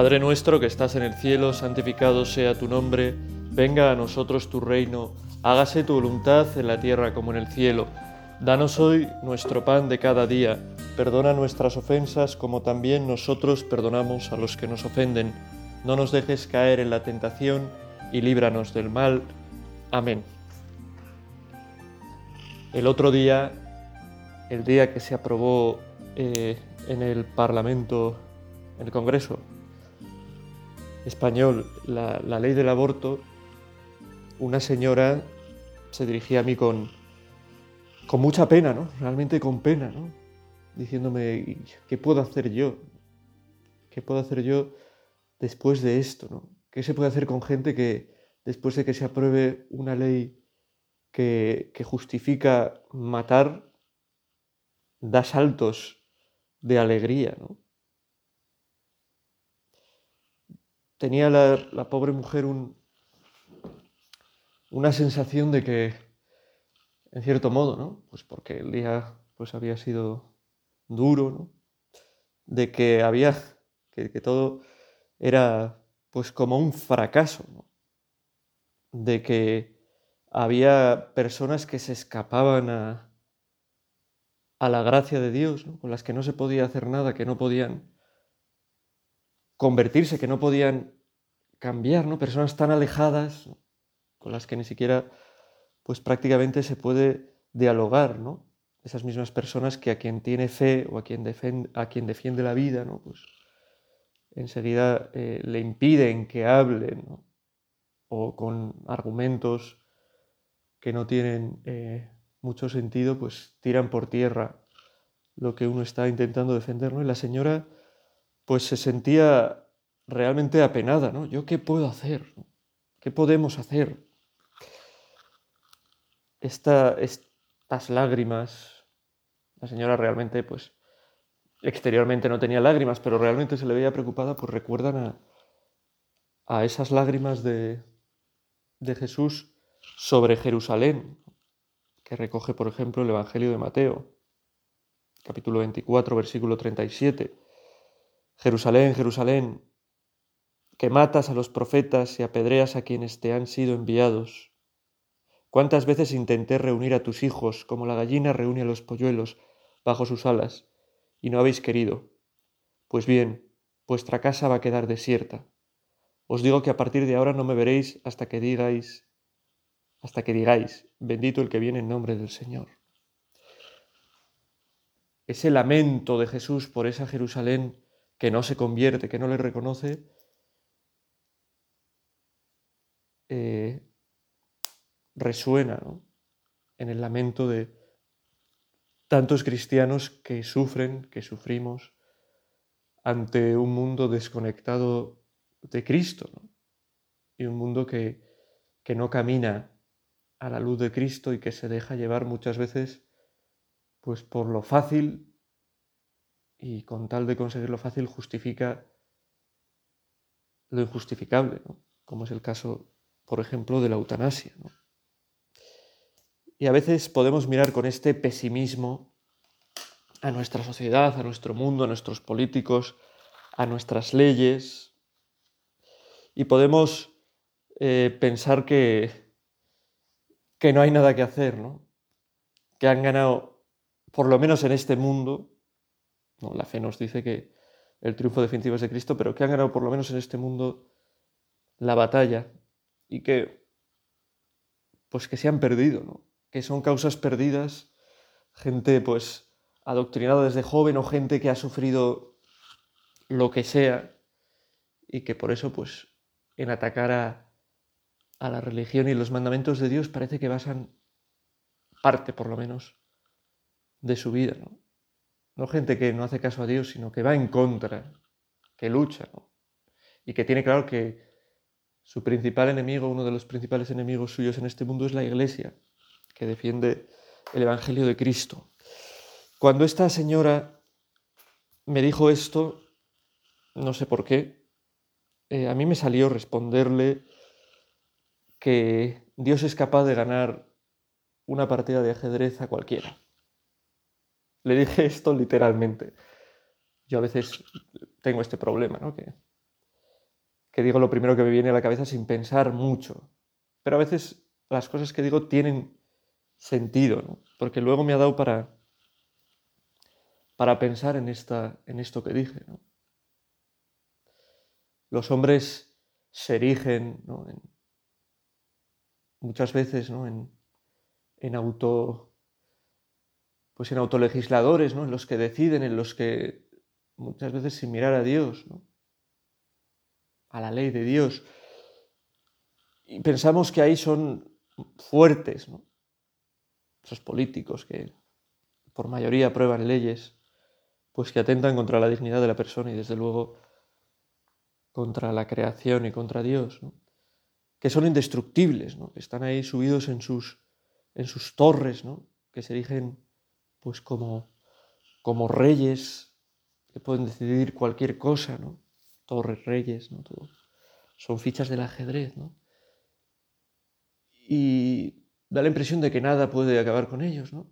Padre nuestro que estás en el cielo, santificado sea tu nombre, venga a nosotros tu reino, hágase tu voluntad en la tierra como en el cielo. Danos hoy nuestro pan de cada día, perdona nuestras ofensas como también nosotros perdonamos a los que nos ofenden. No nos dejes caer en la tentación y líbranos del mal. Amén. El otro día, el día que se aprobó eh, en el Parlamento, en el Congreso, español la, ley del aborto, una señora se dirigía a mí con, con mucha pena, ¿no? Realmente con pena, ¿no? Diciéndome, ¿qué puedo hacer yo? ¿Qué puedo hacer yo después de esto, ¿no? ¿Qué se puede hacer con gente que después de que se apruebe una ley que, que justifica matar, da saltos de alegría, ¿no? Tenía la, pobre mujer una sensación de que, en cierto modo, ¿no? Pues porque el día pues, había sido duro, ¿no? De que había, que, todo era pues como un fracaso. De que había personas que se escapaban a, a la gracia de Dios, ¿no? con las que no se podía hacer nada, que no podían convertirse, que no podían cambiar, ¿no? Personas tan alejadas con las que ni siquiera, pues prácticamente se puede dialogar, ¿no? Esas mismas personas que a quien tiene fe o a quien, defiende, a quien defiende la vida, ¿no? Pues enseguida eh, le impiden que hablen, ¿no? O con argumentos que no tienen eh, mucho sentido, pues tiran por tierra lo que uno está intentando defender, ¿no? Y la señora pues se sentía realmente apenada, ¿no? ¿Yo qué puedo hacer? ¿Qué podemos hacer? estas lágrimas, la señora realmente, pues, exteriormente no tenía lágrimas, pero realmente se le veía preocupada, pues recuerdan a, a esas lágrimas de, de Jesús sobre Jerusalén, que recoge, por ejemplo, el Evangelio de Mateo, capítulo 24, versículo 37 Jerusalén, Jerusalén, que matas a los profetas y apedreas a quienes te han sido enviados. ¿Cuántas veces intenté reunir a tus hijos como la gallina reúne a los polluelos bajo sus alas, y no habéis querido? Pues bien, vuestra casa va a quedar desierta. Os digo que a partir de ahora no me veréis hasta que digáis, hasta que digáis, bendito el que viene en nombre del Señor. Ese lamento de Jesús por esa Jerusalén que no se convierte, que no le reconoce, eh, resuena en el lamento de tantos cristianos que sufren, que sufrimos ante un mundo desconectado de Cristo y un mundo que, que no camina a la luz de Cristo y que se deja llevar muchas veces pues por lo fácil y con tal de conseguirlo fácil justifica lo injustificable, como es el caso, por ejemplo, de la eutanasia. Y a veces podemos mirar con este pesimismo a nuestra sociedad, a nuestro mundo, a nuestros políticos, a nuestras leyes, y podemos eh, pensar que, que no hay nada que hacer, ¿no? que han ganado, por lo menos en este mundo, la fe nos dice que el triunfo definitivo es de Cristo, pero que han ganado por lo menos en este mundo la batalla y que pues que se han perdido, ¿no? que son causas perdidas, gente pues adoctrinada desde joven o gente que ha sufrido lo que sea y que por eso pues en atacar a, a la religión y los mandamientos de Dios parece que basan parte por lo menos de su vida, ¿no? No gente que no hace caso a Dios, sino que va en contra, que lucha, y que tiene claro que su principal enemigo, uno de los principales enemigos suyos en este mundo es la Iglesia, que defiende el Evangelio de Cristo. Cuando esta señora me dijo esto, no sé por qué, eh, a mí me salió responderle que Dios es capaz de ganar una partida de ajedrez a cualquiera. Le dije esto literalmente. Yo a veces tengo este problema, ¿no? Que digo lo primero que me viene a la cabeza sin pensar mucho. Pero a veces las cosas que digo tienen sentido, ¿no? porque luego me ha dado para, para pensar en, esta, en esto que dije. ¿no? Los hombres se erigen muchas veces ¿no? en auto pues en autolegisladores, ¿no? en los que deciden, en los que muchas veces sin mirar a Dios, a la ley de Dios. Y pensamos que ahí son fuertes, esos políticos que por mayoría aprueban leyes, pues que atentan contra la dignidad de la persona y desde luego contra la creación y contra Dios, que son indestructibles, ¿no? que están ahí subidos en sus, en sus torres, ¿no? que se erigen pues como, como reyes que pueden decidir cualquier cosa, ¿no? Torres, reyes, ¿no? Todo. Son fichas del ajedrez, ¿no? Y da la impresión de que nada puede acabar con ellos, ¿no?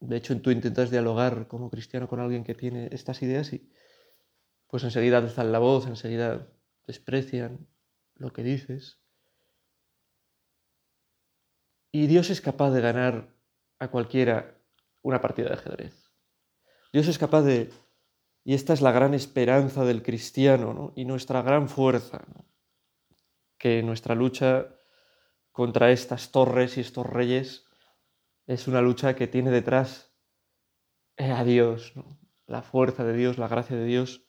De hecho, tú intentas dialogar como cristiano con alguien que tiene estas ideas y pues enseguida alzan la voz, enseguida desprecian lo que dices. Y Dios es capaz de ganar a cualquiera una partida de ajedrez. Dios es capaz de, y esta es la gran esperanza del cristiano y nuestra gran fuerza, que nuestra lucha contra estas torres y estos reyes es una lucha que tiene detrás a Dios, la fuerza de Dios, la gracia de Dios,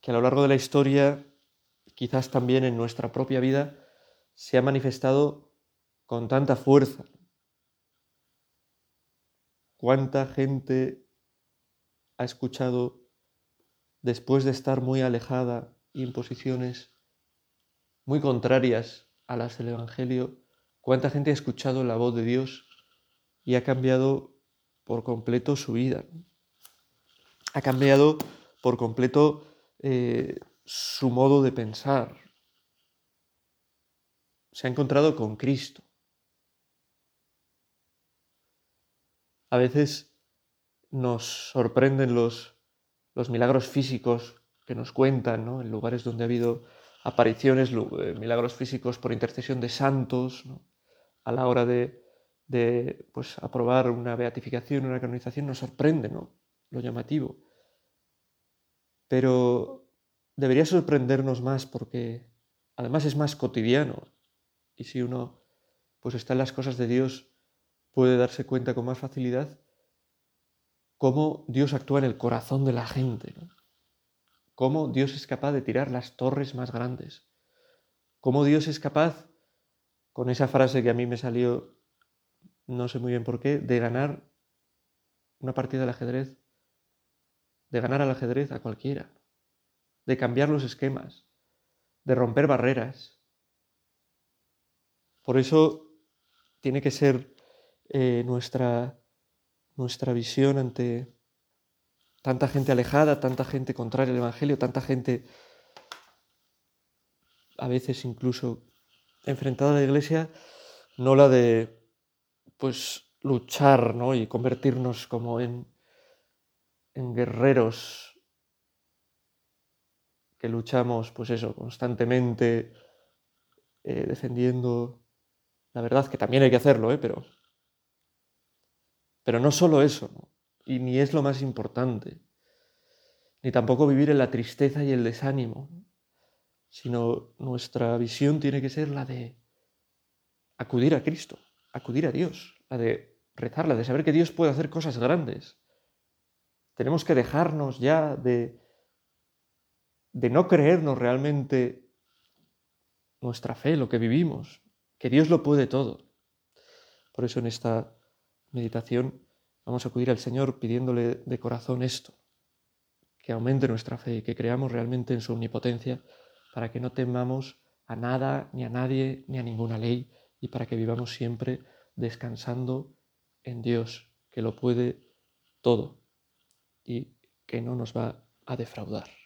que a lo largo de la historia, quizás también en nuestra propia vida, se ha manifestado con tanta fuerza ¿Cuánta gente ha escuchado, después de estar muy alejada y en posiciones muy contrarias a las del Evangelio, cuánta gente ha escuchado la voz de Dios y ha cambiado por completo su vida? Ha cambiado por completo eh, su modo de pensar. Se ha encontrado con Cristo. A veces nos sorprenden los, los milagros físicos que nos cuentan, ¿no? en lugares donde ha habido apariciones, eh, milagros físicos por intercesión de santos, a la hora de, pues, aprobar una beatificación, una canonización, nos sorprende ¿no? lo llamativo. Pero debería sorprendernos más porque además es más cotidiano. Y si uno pues está en las cosas de Dios, puede darse cuenta con más facilidad cómo Dios actúa en el corazón de la gente, cómo Dios es capaz de tirar las torres más grandes, cómo Dios es capaz, con esa frase que a mí me salió, no sé muy bien por qué, de ganar una partida de ajedrez, de ganar al ajedrez a cualquiera, de cambiar los esquemas, de romper barreras. Por eso tiene que ser eh, nuestra, nuestra visión ante tanta gente alejada, tanta gente contraria al Evangelio, tanta gente a veces incluso enfrentada a la Iglesia, no la de pues luchar ¿no? y convertirnos como en, en guerreros que luchamos pues eso constantemente eh, defendiendo la verdad que también hay que hacerlo ¿eh? pero pero no solo eso, y ni es lo más importante, ni tampoco vivir en la tristeza y el desánimo, sino nuestra visión tiene que ser la de acudir a Cristo, acudir a Dios, la de rezar, la de saber que Dios puede hacer cosas grandes. Tenemos que dejarnos ya de, de no creernos realmente nuestra fe, lo que vivimos, que Dios lo puede todo. Por eso en esta meditación vamos a acudir al Señor pidiéndole de corazón esto, que aumente nuestra fe y que creamos realmente en su omnipotencia para que no temamos a nada, ni a nadie, ni a ninguna ley y para que vivamos siempre descansando en Dios, que lo puede todo y que no nos va a defraudar.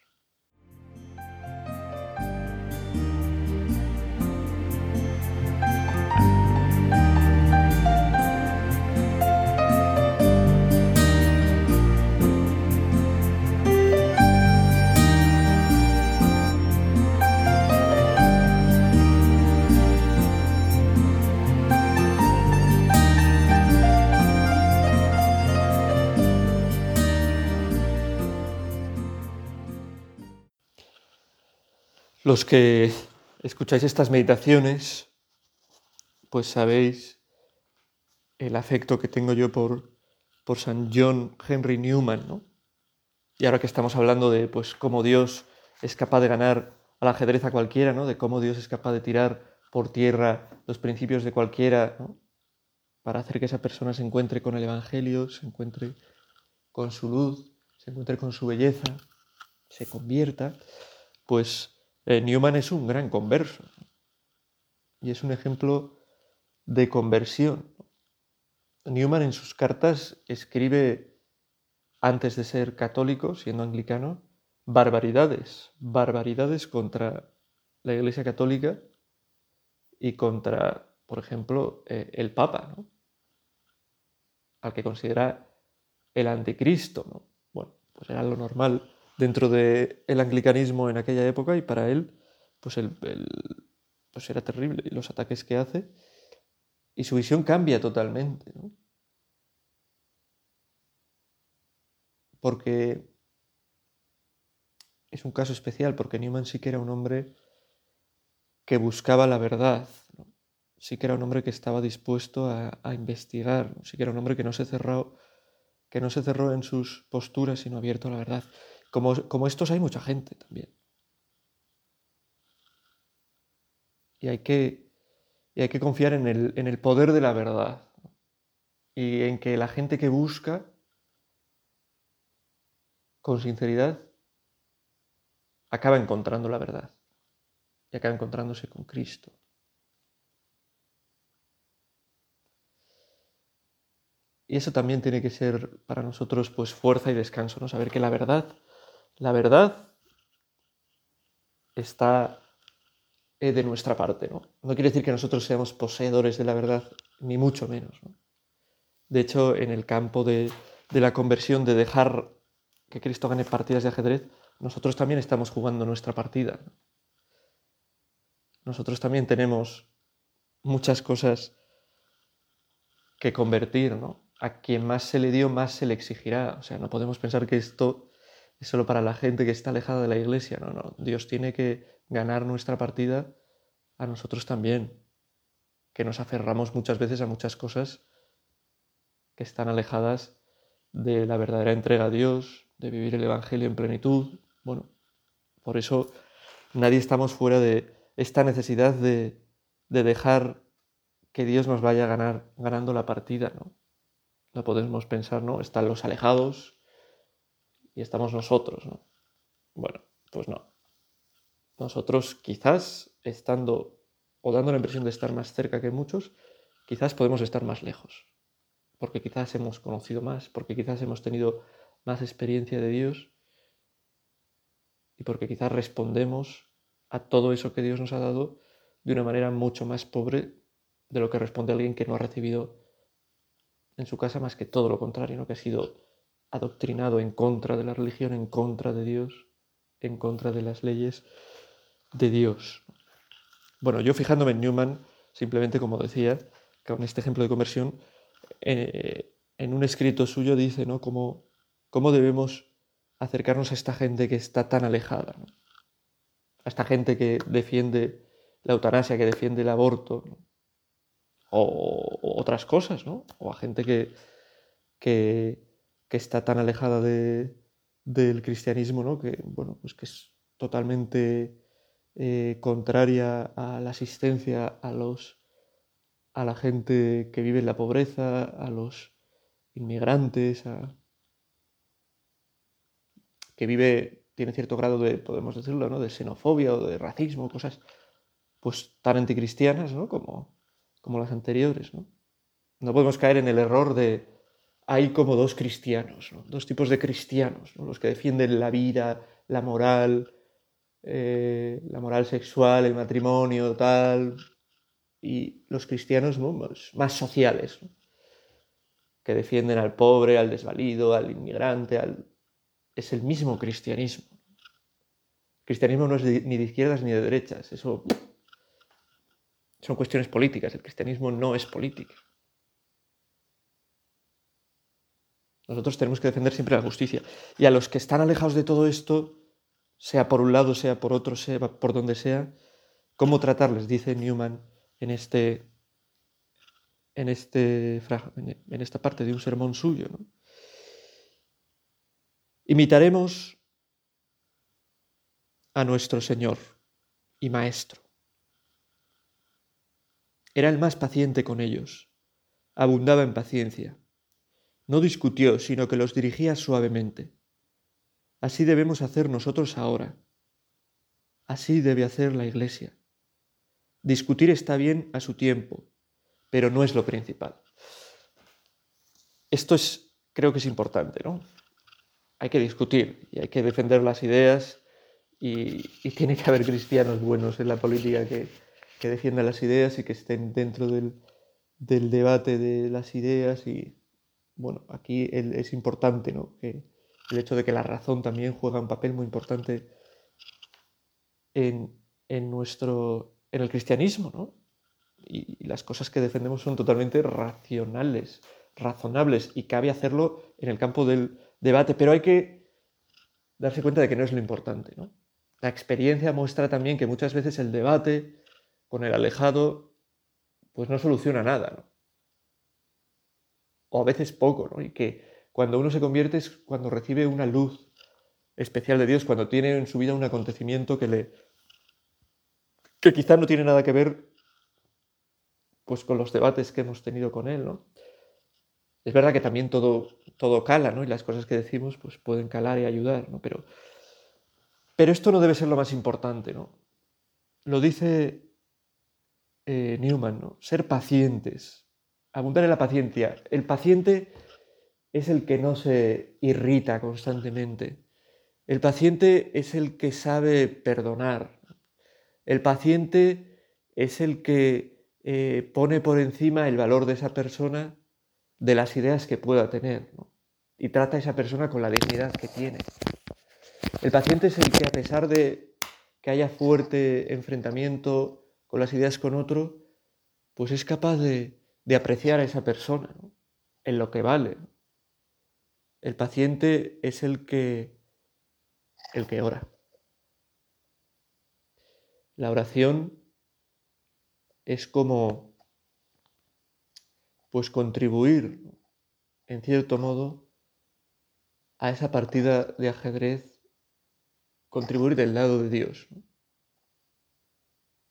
Los que escucháis estas meditaciones, pues sabéis el afecto que tengo yo por, por San John Henry Newman, ¿no? Y ahora que estamos hablando de pues cómo Dios es capaz de ganar al ajedrez a cualquiera, ¿no? De cómo Dios es capaz de tirar por tierra los principios de cualquiera, ¿no? Para hacer que esa persona se encuentre con el Evangelio, se encuentre con su luz, se encuentre con su belleza, se convierta, pues eh, Newman es un gran converso y es un ejemplo de conversión. Newman en sus cartas escribe, antes de ser católico, siendo anglicano, barbaridades, barbaridades contra la Iglesia Católica y contra, por ejemplo, eh, el Papa, ¿no? al que considera el anticristo. ¿no? Bueno, pues era lo normal dentro del anglicanismo en aquella época y para él, pues, el, pues era terrible los ataques que hace y su visión cambia totalmente. ¿no? Porque es un caso especial, porque Newman sí que era un hombre que buscaba la verdad, sí que era un hombre que estaba dispuesto a, investigar, sí que era un hombre que no se cerró, que no se cerró en sus posturas, sino abierto a la verdad. Como, estos hay mucha gente también. Y hay que, hay que confiar en el, en el poder de la verdad y en que la gente que busca con sinceridad acaba encontrando la verdad y acaba encontrándose con Cristo. Y eso también tiene que ser para nosotros pues fuerza y descanso, ¿no? Saber que la verdad la verdad está eh, de nuestra parte, ¿no? No quiere decir que nosotros seamos poseedores de la verdad, ni mucho menos, De hecho, en el campo de, la conversión, de dejar que Cristo gane partidas de ajedrez, nosotros también estamos jugando nuestra partida. Nosotros también tenemos muchas cosas que convertir, ¿no? A quien más se le dio, más se le exigirá. O sea, no podemos pensar que esto es solo para la gente que está alejada de la iglesia. No, no. Dios tiene que ganar nuestra partida a nosotros también, que nos aferramos muchas veces a muchas cosas que están alejadas de la verdadera entrega a Dios, de vivir el Evangelio en plenitud. Bueno, por eso nadie estamos fuera de esta necesidad de, de dejar que Dios nos vaya a ganar, ganando la partida, ¿no? No podemos pensar, ¿no? Están los alejados, y estamos nosotros, ¿no? Bueno, pues no. Nosotros quizás estando o dando la impresión de estar más cerca que muchos, quizás podemos estar más lejos, porque quizás hemos conocido más, porque quizás hemos tenido más experiencia de Dios y porque quizás respondemos a todo eso que Dios nos ha dado de una manera mucho más pobre de lo que responde alguien que no ha recibido en su casa más que todo lo contrario, ¿no? que ha sido adoctrinado en contra de la religión, en contra de Dios, en contra de las leyes de Dios. Bueno, yo fijándome en Newman, simplemente como decía, con este ejemplo de conversión, eh, en un escrito suyo dice, ¿no? Cómo, cómo debemos acercarnos a esta gente que está tan alejada, a esta gente que defiende la eutanasia, que defiende el aborto, o, otras cosas, ¿no? O a gente que, que, que está tan alejada de, del cristianismo, ¿no? que, bueno, pues que es totalmente eh, contraria a la asistencia a, los, a la gente que vive en la pobreza, a los inmigrantes, que vive, tiene cierto grado de, podemos decirlo, ¿no? de xenofobia o de racismo, cosas pues tan anticristianas ¿no? como, como las anteriores. ¿no? no podemos caer en el error de, hay como dos cristianos, dos tipos de cristianos, los que defienden la vida, la moral, eh, la moral sexual, el matrimonio, tal, y los cristianos más, sociales, que defienden al pobre, al desvalido, al inmigrante, al... es el mismo cristianismo. El cristianismo no es ni de izquierdas ni de derechas, eso son cuestiones políticas, el cristianismo no es política. Nosotros tenemos que defender siempre la justicia. Y a los que están alejados de todo esto, sea por un lado, sea por otro, sea por donde sea, cómo tratarles, dice Newman en, este, en, este, en esta parte de un sermón suyo. Imitaremos a nuestro Señor y Maestro. Era el más paciente con ellos, abundaba en paciencia. No discutió, sino que los dirigía suavemente. Así debemos hacer nosotros ahora. Así debe hacer la Iglesia. Discutir está bien a su tiempo, pero no es lo principal. Esto es, creo que es importante, ¿no? Hay que discutir y hay que defender las ideas y, tiene que haber cristianos buenos en la política que, defiendan las ideas y que estén dentro del, del debate de las ideas y, bueno, aquí es importante, ¿no? El hecho de que la razón también juega un papel muy importante en, en nuestro, en el cristianismo, ¿no? Y, las cosas que defendemos son totalmente racionales, razonables, y cabe hacerlo en el campo del debate, pero hay que darse cuenta de que no es lo importante, ¿no? La experiencia muestra también que muchas veces el debate con el alejado pues no soluciona nada, ¿no? O a veces poco, ¿no? Y que cuando uno se convierte es cuando recibe una luz especial de Dios, cuando tiene en su vida un acontecimiento que le que quizá no tiene nada que ver pues con los debates que hemos tenido con él, ¿no? Es verdad que también todo, todo cala, ¿no? Y las cosas que decimos pues pueden calar y ayudar, ¿no? Pero, pero esto no debe ser lo más importante, ¿no? Lo dice eh, Newman, ¿no? Ser pacientes, abundar en la paciencia. El paciente es el que no se irrita constantemente. El paciente es el que sabe perdonar. El paciente es el que eh, pone por encima el valor de esa persona de las ideas que pueda tener y trata a esa persona con la dignidad que tiene. El paciente es el que a pesar de que haya fuerte enfrentamiento con las ideas con otro, pues es capaz de, apreciar a esa persona en lo que vale. El paciente es el que, el que ora. La oración es como pues contribuir en cierto modo a esa partida de ajedrez, contribuir del lado de Dios.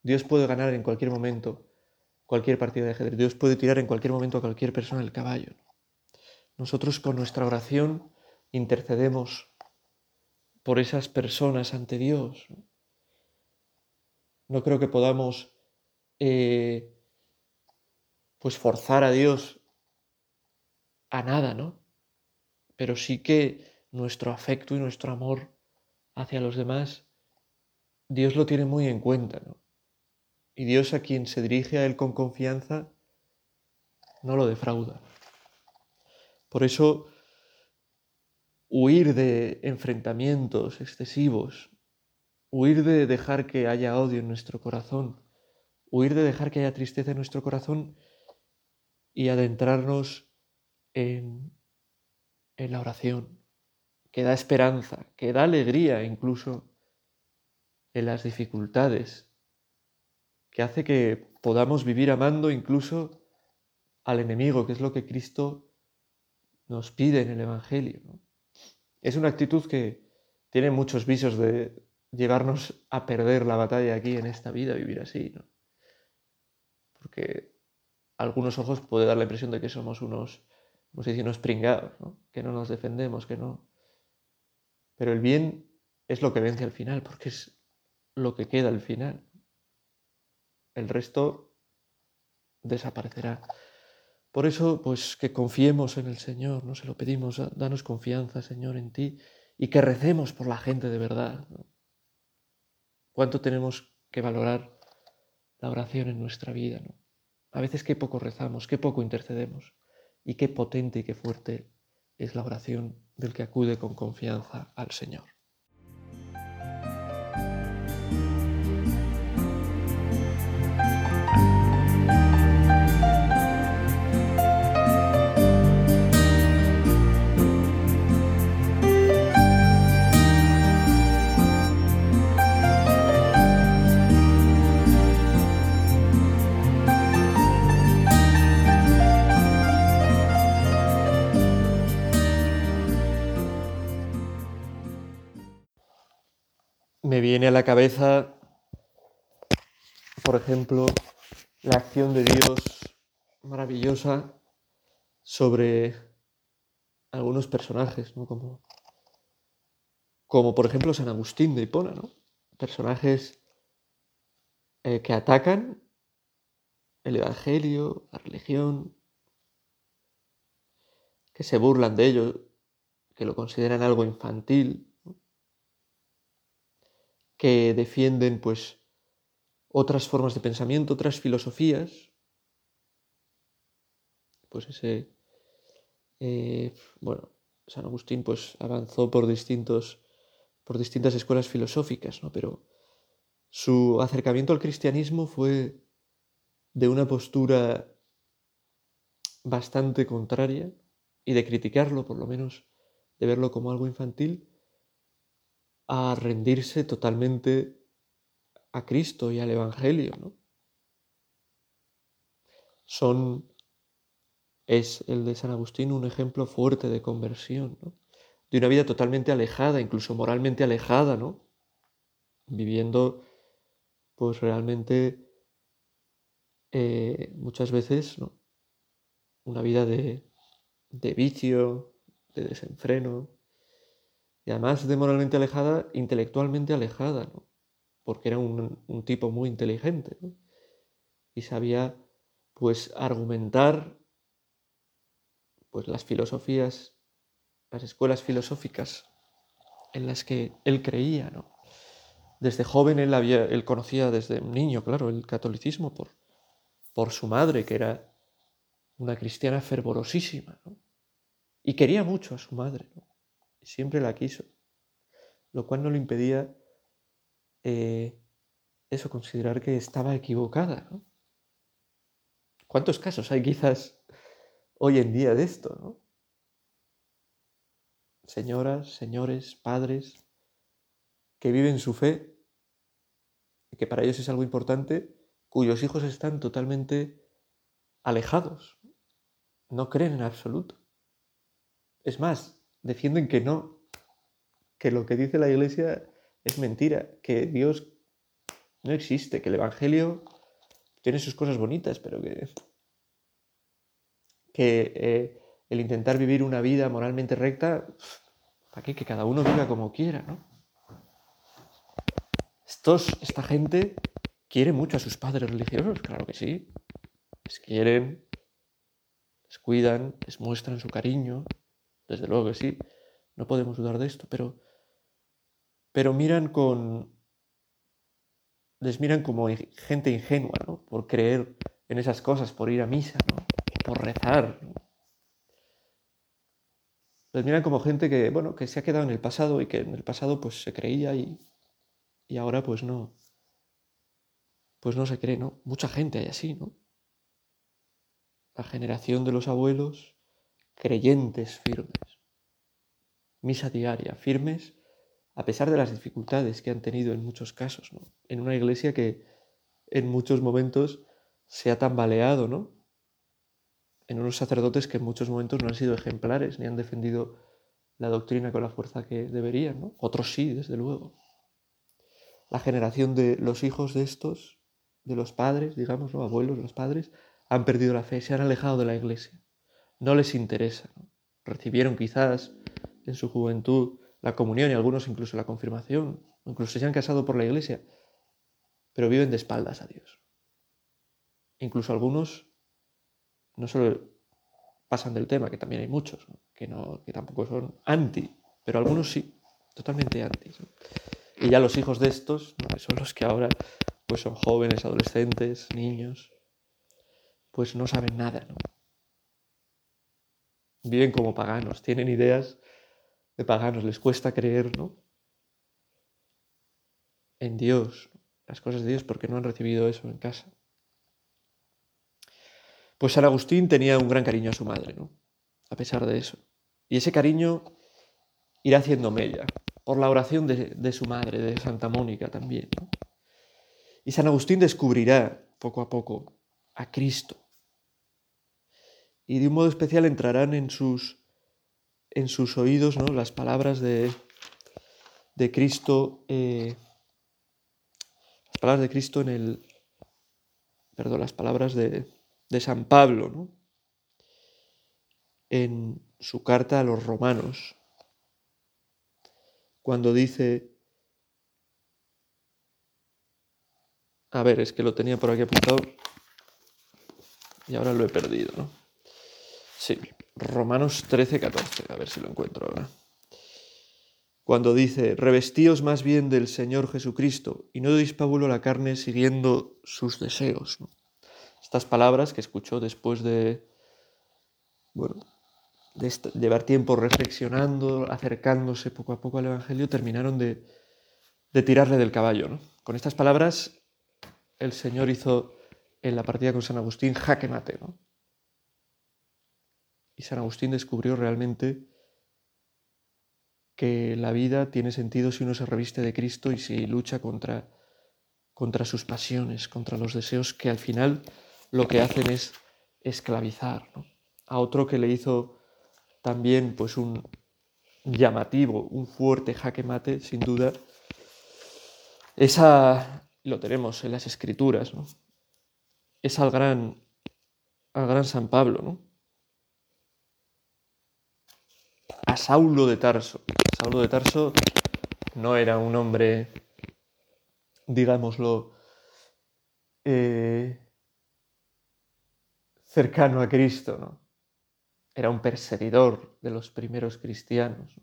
Dios puede ganar en cualquier momento cualquier partida de ajedrez. Dios puede tirar en cualquier momento a cualquier persona el caballo. Nosotros con nuestra oración intercedemos por esas personas ante Dios. No creo que podamos eh, pues forzar a Dios a nada, ¿no? Pero sí que nuestro afecto y nuestro amor hacia los demás, Dios lo tiene muy en cuenta, ¿no? Y Dios a quien se dirige a Él con confianza, no lo defrauda. Por eso, huir de enfrentamientos excesivos, huir de dejar que haya odio en nuestro corazón, huir de dejar que haya tristeza en nuestro corazón y adentrarnos en, en la oración, que da esperanza, que da alegría incluso en las dificultades, que hace que podamos vivir amando incluso al enemigo, que es lo que Cristo nos pide en el Evangelio. Es una actitud que tiene muchos visos de llevarnos a perder la batalla aquí en esta vida, vivir así. Porque a algunos ojos puede dar la impresión de que somos unos, como dice, unos pringados, que no nos defendemos, que no. Pero el bien es lo que vence al final, porque es lo que queda al final el resto desaparecerá. Por eso, pues que confiemos en el Señor, no se lo pedimos, danos confianza, Señor, en ti, y que recemos por la gente de verdad. ¿Cuánto tenemos que valorar la oración en nuestra vida? ¿no? A veces qué poco rezamos, qué poco intercedemos, y qué potente y qué fuerte es la oración del que acude con confianza al Señor. Me viene a la cabeza, por ejemplo, la acción de Dios maravillosa sobre algunos personajes, ¿no? Como, como por ejemplo San Agustín de Hipona, ¿no? Personajes eh, que atacan el Evangelio, la religión, que se burlan de ello, que lo consideran algo infantil, que defienden pues otras formas de pensamiento, otras filosofías, pues ese, eh, bueno, San Agustín pues avanzó por distintos, por distintas escuelas filosóficas, ¿no? Pero su acercamiento al cristianismo fue de una postura bastante contraria y de criticarlo, por lo menos de verlo como algo infantil, a rendirse totalmente a Cristo y al Evangelio, ¿no? Son, es el de San Agustín un ejemplo fuerte de conversión, ¿no? De una vida totalmente alejada, incluso moralmente alejada, ¿no? Viviendo, pues realmente, eh, muchas veces, ¿no? Una vida de, de vicio, de desenfreno, y además de moralmente alejada, intelectualmente alejada, ¿no? porque era un, tipo muy inteligente y sabía pues argumentar pues las filosofías, las escuelas filosóficas en las que él creía, ¿no? Desde joven él, había, él conocía desde niño, claro, el catolicismo por, por su madre, que era una cristiana fervorosísima, ¿no? Y quería mucho a su madre. Siempre la quiso, lo cual no le impedía eh, eso, considerar que estaba equivocada. ¿Cuántos casos hay quizás hoy en día de esto. Señoras, señores, padres, que viven su fe, que para ellos es algo importante, cuyos hijos están totalmente alejados, no creen en absoluto. Es más, defienden que no, que lo que dice la iglesia es mentira, que Dios no existe, que el Evangelio tiene sus cosas bonitas, pero que, que eh, el intentar vivir una vida moralmente recta, ¿para? Que cada uno viva como quiera, ¿no? Estos, esta gente quiere mucho a sus padres religiosos, claro que sí. Les quieren, les cuidan, les muestran su cariño, desde luego que sí, no podemos dudar de esto, pero, pero miran con... les miran como gente ingenua, ¿no? Por creer en esas cosas, por ir a misa, ¿no? Por rezar. Les miran como gente que, bueno, que se ha quedado en el pasado y que en el pasado pues se creía y, y ahora pues no, pues no se cree, ¿no? Mucha gente hay así, ¿no? La generación de los abuelos creyentes firmes. Misa diaria, firmes a pesar de las dificultades que han tenido en muchos casos, ¿no? En una iglesia que en muchos momentos se ha tambaleado, ¿no? En unos sacerdotes que en muchos momentos no han sido ejemplares ni han defendido la doctrina con la fuerza que deberían, ¿no? Otros sí, desde luego. La generación de los hijos de estos, de los padres, digamos, ¿no? abuelos, los padres, han perdido la fe, se han alejado de la iglesia no les interesa. Recibieron quizás en su juventud la comunión y algunos incluso la confirmación, incluso se han casado por la iglesia, pero viven de espaldas a Dios. Incluso algunos no solo pasan del tema, que también hay muchos, Que, no, que tampoco son anti, pero algunos sí, totalmente anti. Y ya los hijos de estos, que son los que ahora pues son jóvenes, adolescentes, niños, pues no saben nada, ¿no? Viven como paganos, tienen ideas de paganos, les cuesta creer, ¿no? En Dios, las cosas de Dios, porque no han recibido eso en casa. Pues San Agustín tenía un gran cariño a su madre, ¿no? A pesar de eso. Y ese cariño irá haciendo mella, por la oración de, de su madre, de Santa Mónica también. Y San Agustín descubrirá poco a poco a Cristo y de un modo especial entrarán en sus, en sus oídos ¿no? las palabras de, de Cristo eh, Las palabras de Cristo en el... Perdón, las palabras de, de San Pablo, ¿no? En su carta a los romanos, cuando dice... A ver, es que lo tenía por aquí apuntado y ahora lo he perdido, ¿no? Sí, Romanos 13, 14, a ver si lo encuentro ahora. Cuando dice, revestíos más bien del Señor Jesucristo y no deis pábulo a la carne siguiendo sus deseos. Estas palabras que escuchó después de, bueno, de llevar tiempo reflexionando, acercándose poco a poco al Evangelio, terminaron de, de tirarle del caballo. Con estas palabras el Señor hizo en la partida con San Agustín jaque mate. ¿no? San Agustín descubrió realmente que la vida tiene sentido si uno se reviste de Cristo y si lucha contra, contra sus pasiones, contra los deseos que al final lo que hacen es esclavizar. A otro que le hizo también pues un llamativo, un fuerte jaque mate, sin duda, esa lo tenemos en las escrituras, ¿no? es al gran, al gran San Pablo, ¿no? Saulo de Tarso. Saulo de Tarso no era un hombre, digámoslo, eh, cercano a Cristo, ¿no? Era un perseguidor de los primeros cristianos.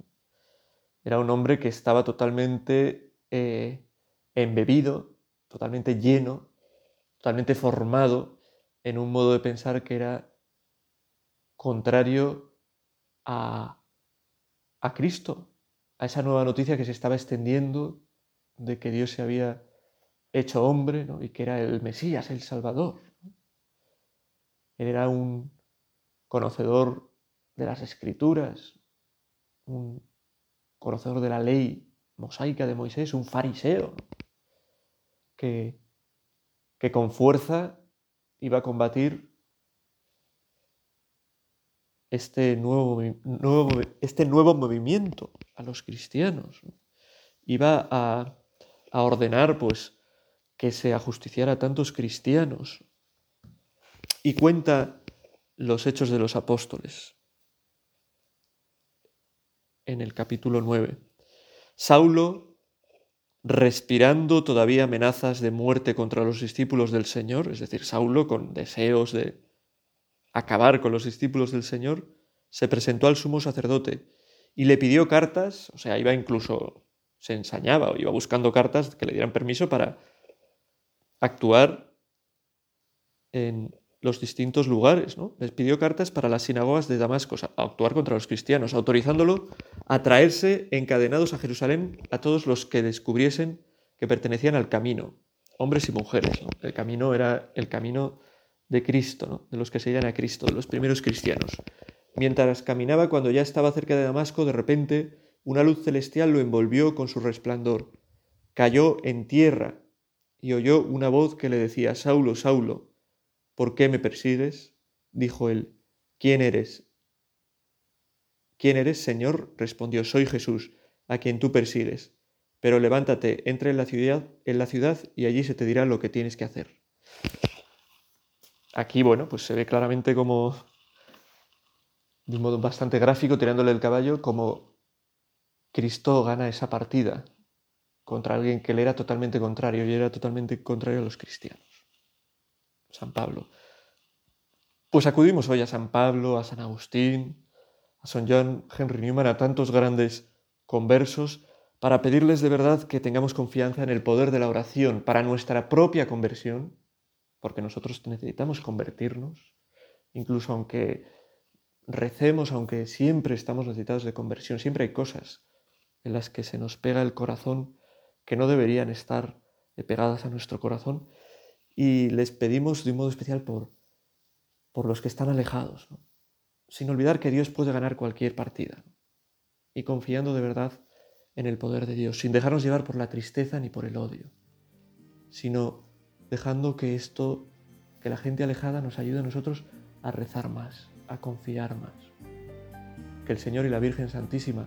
Era un hombre que estaba totalmente eh, embebido, totalmente lleno totalmente formado en un modo de pensar que era contrario a, a Cristo, a esa nueva noticia que se estaba extendiendo de que Dios se había hecho hombre y que era el Mesías, el Salvador. Él era un conocedor de las escrituras, un conocedor de la ley mosaica de Moisés, un fariseo, que que con fuerza iba a combatir este nuevo, este nuevo movimiento a los cristianos. Iba a, a ordenar pues, que se ajusticiara a tantos cristianos. Y cuenta los hechos de los apóstoles en el capítulo 9. Saulo respirando todavía amenazas de muerte contra los discípulos del Señor, es decir, Saulo con deseos de acabar con los discípulos del Señor, se presentó al sumo sacerdote y le pidió cartas, o sea, iba incluso, se ensañaba o iba buscando cartas que le dieran permiso para actuar en los distintos lugares. ¿no? Les pidió cartas para las sinagogas de Damasco, a actuar contra los cristianos, autorizándolo a traerse encadenados a Jerusalén a todos los que descubriesen que pertenecían al camino, hombres y mujeres. El camino era el camino de Cristo, de los que seguían a Cristo, de los primeros cristianos. Mientras caminaba, cuando ya estaba cerca de Damasco, de repente una luz celestial lo envolvió con su resplandor. Cayó en tierra y oyó una voz que le decía, Saulo, Saulo, ¿Por qué me persigues? Dijo él, ¿quién eres? ¿Quién eres, Señor? respondió, soy Jesús, a quien tú persigues. Pero levántate, entra en la ciudad, en la ciudad y allí se te dirá lo que tienes que hacer. Aquí, bueno, pues se ve claramente como, de un modo bastante gráfico, tirándole el caballo, como Cristo gana esa partida contra alguien que le era totalmente contrario y era totalmente contrario a los cristianos. San Pablo. Pues acudimos hoy a San Pablo, a San Agustín, a San John Henry Newman, a tantos grandes conversos, para pedirles de verdad que tengamos confianza en el poder de la oración para nuestra propia conversión, porque nosotros necesitamos convertirnos, incluso aunque recemos, aunque siempre estamos necesitados de conversión, siempre hay cosas en las que se nos pega el corazón que no deberían estar pegadas a nuestro corazón y les pedimos de un modo especial por, por los que están alejados, sin olvidar que Dios puede ganar cualquier partida y confiando de verdad en el poder de Dios, sin dejarnos llevar por la tristeza ni por el odio, sino dejando que esto, que la gente alejada nos ayude a nosotros a rezar más, a confiar más. Que el Señor y la Virgen Santísima,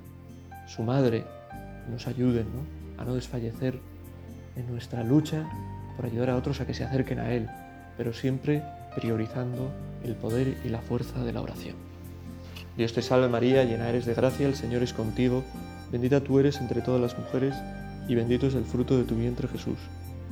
su Madre, nos ayuden ¿no? a no desfallecer en nuestra lucha por ayudar a otros a que se acerquen a Él, pero siempre priorizando el poder y la fuerza de la oración. Dios te salve María, llena eres de gracia, el Señor es contigo, bendita tú eres entre todas las mujeres, y bendito es el fruto de tu vientre Jesús.